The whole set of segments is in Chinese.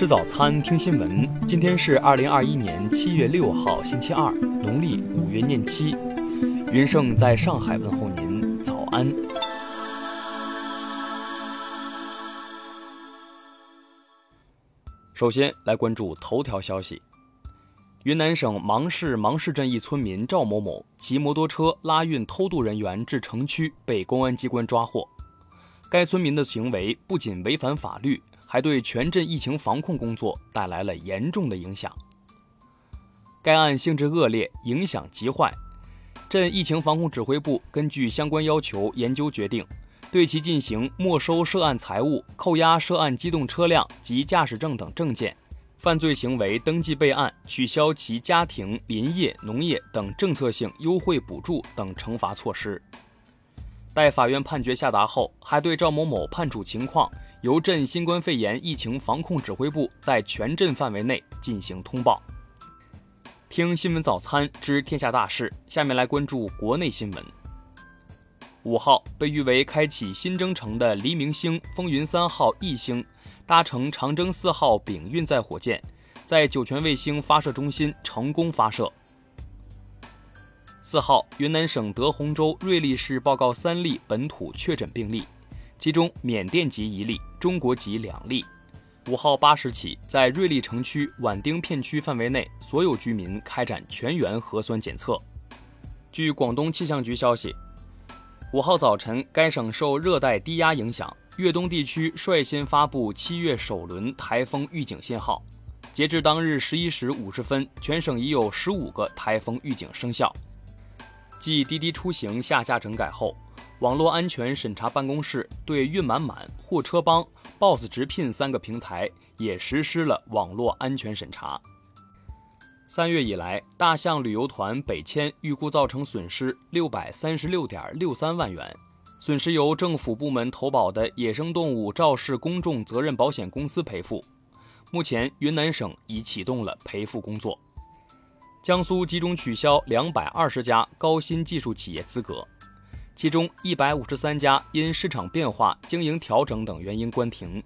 吃早餐，听新闻。今天是二零二一年七月六号，星期二，农历五月廿七。云盛在上海问候您，早安。首先来关注头条消息：云南省芒市芒市镇一村民赵某某骑摩托车拉运偷渡人员至城区，被公安机关抓获。该村民的行为不仅违反法律。还对全镇疫情防控工作带来了严重的影响。该案性质恶劣，影响极坏。镇疫情防控指挥部根据相关要求研究决定，对其进行没收涉案财物、扣押涉案机动车辆及驾驶证等证件，犯罪行为登记备案，取消其家庭、林业、农业等政策性优惠补助等惩罚措施。待法院判决下达后，还对赵某某判处情况。由镇新冠肺炎疫情防控指挥部在全镇范围内进行通报。听新闻早餐知天下大事，下面来关注国内新闻。五号，被誉为开启新征程的黎明星风云三号 E 星，搭乘长征四号丙运载火箭，在酒泉卫星发射中心成功发射。四号，云南省德宏州瑞丽市报告三例本土确诊病例。其中，缅甸籍一例，中国籍两例。五号八时起，在瑞丽城区畹町片区范围内，所有居民开展全员核酸检测。据广东气象局消息，五号早晨，该省受热带低压影响，粤东地区率先发布七月首轮台风预警信号。截至当日十一时五十分，全省已有十五个台风预警生效。继滴滴出行下架整改后。网络安全审查办公室对运满满、货车帮、Boss 直聘三个平台也实施了网络安全审查。三月以来，大象旅游团北迁预估造成损失六百三十六点六三万元，损失由政府部门投保的野生动物肇事公众责任保险公司赔付。目前，云南省已启动了赔付工作。江苏集中取消两百二十家高新技术企业资格。其中一百五十三家因市场变化、经营调整等原因关停，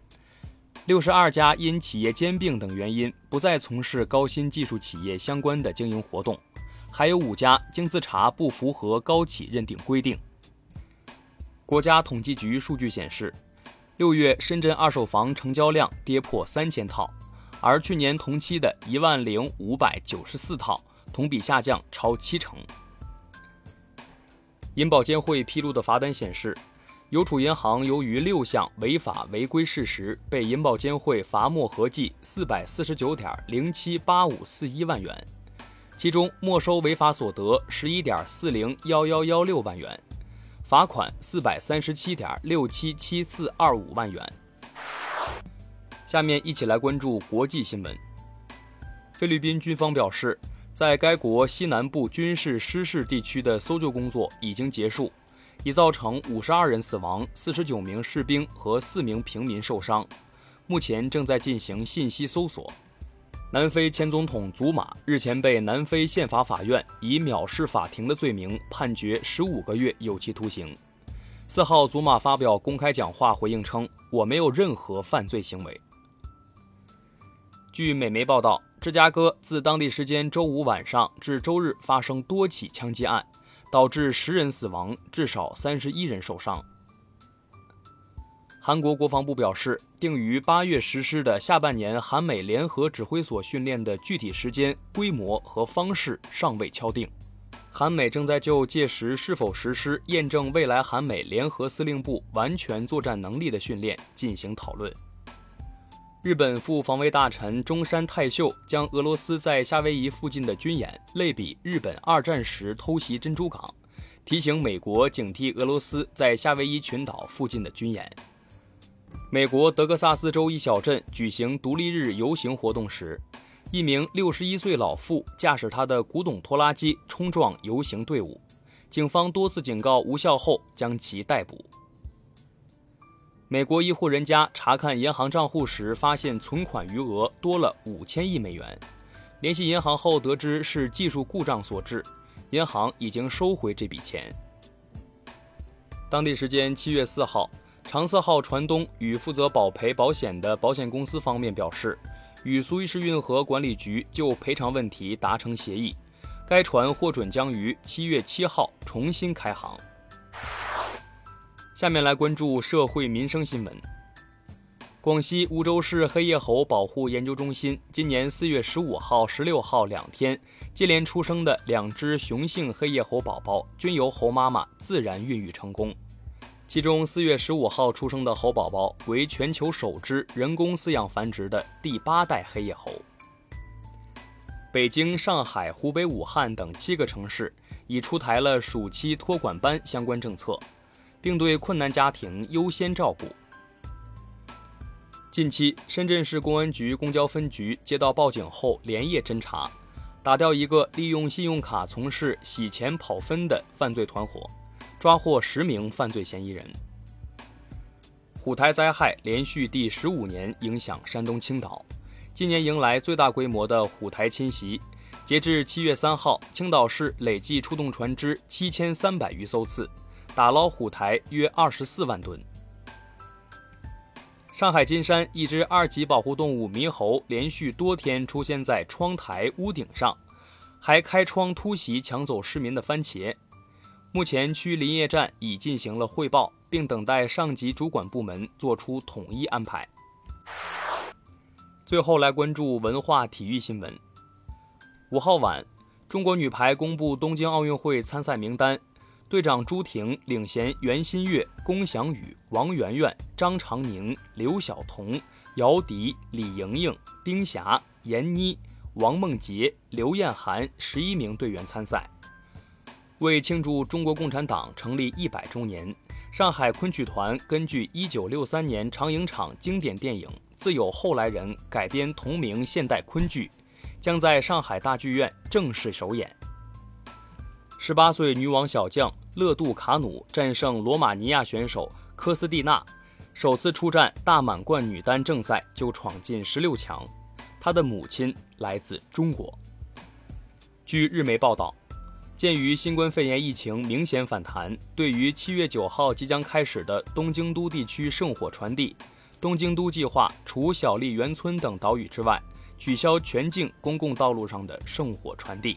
六十二家因企业兼并等原因不再从事高新技术企业相关的经营活动，还有五家经自查不符合高企认定规定。国家统计局数据显示，六月深圳二手房成交量跌破三千套，而去年同期的一万零五百九十四套，同比下降超七成。银保监会披露的罚单显示，邮储银行由于六项违法违规事实，被银保监会罚没合计四百四十九点零七八五四一万元，其中没收违法所得十一点四零幺幺幺六万元，罚款四百三十七点六七七四二五万元。下面一起来关注国际新闻。菲律宾军方表示。在该国西南部军事失事地区的搜救工作已经结束，已造成五十二人死亡、四十九名士兵和四名平民受伤，目前正在进行信息搜索。南非前总统祖马日前被南非宪法法院以藐视法庭的罪名判决十五个月有期徒刑。四号，祖马发表公开讲话回应称：“我没有任何犯罪行为。”据美媒报道。芝加哥自当地时间周五晚上至周日发生多起枪击案，导致十人死亡，至少三十一人受伤。韩国国防部表示，定于八月实施的下半年韩美联合指挥所训练的具体时间、规模和方式尚未敲定。韩美正在就届时是否实施验证未来韩美联合司令部完全作战能力的训练进行讨论。日本副防卫大臣中山泰秀将俄罗斯在夏威夷附近的军演类比日本二战时偷袭珍珠港，提醒美国警惕俄罗斯在夏威夷群岛附近的军演。美国德克萨斯州一小镇举行独立日游行活动时，一名六十一岁老妇驾驶他的古董拖拉机冲撞游行队伍，警方多次警告无效后将其逮捕。美国一户人家查看银行账户时，发现存款余额多了五千亿美元。联系银行后得知是技术故障所致，银行已经收回这笔钱。当地时间七月四号，长色号船东与负责保赔保险的保险公司方面表示，与苏伊士运河管理局就赔偿问题达成协议，该船获准将于七月七号重新开航。下面来关注社会民生新闻。广西梧州市黑叶猴保护研究中心今年四月十五号、十六号两天接连出生的两只雄性黑叶猴宝宝，均由猴妈妈自然孕育成功。其中，四月十五号出生的猴宝宝为全球首只人工饲养繁殖的第八代黑叶猴。北京、上海、湖北武汉等七个城市已出台了暑期托管班相关政策，并对困难家庭优先照顾。近期，深圳市公安局公交分局接到报警后，连夜侦查，打掉一个利用信用卡从事洗钱跑分的犯罪团伙，抓获十名犯罪嫌疑人。虎台灾害连续第十五年影响山东青岛，今年迎来最大规模的虎台侵袭。截至七月三号，青岛市累计出动船只七千三百余艘次，打捞虎台约二十四万吨。上海金山一只二级保护动物猕猴连续多天出现在窗台、屋顶上，还开窗突袭抢走市民的番茄。目前区林业站已进行了汇报，并等待上级主管部门作出统一安排。最后来关注文化体育新闻。五号晚，中国女排公布东京奥运会参赛名单。队长朱婷领衔袁心玥、龚翔宇、王媛媛、张常宁、刘晓彤、姚迪、李盈莹、丁霞、闫妮、王梦洁、刘晏含十一名队员参赛。为庆祝中国共产党成立一百周年，上海昆曲团根据一九六三年长影厂经典电影《自有后来人》改编同名现代昆剧，将在上海大剧院正式首演。十八岁女网小将勒杜卡努战胜罗马尼亚选手科斯蒂娜，首次出战大满贯女单正赛就闯进十六强。她的母亲来自中国。据日媒报道，鉴于新冠肺炎疫情明显反弹，对于七月九号即将开始的东京都地区圣火传递，东京都计划除小笠原村等岛屿之外，取消全境公共道路上的圣火传递。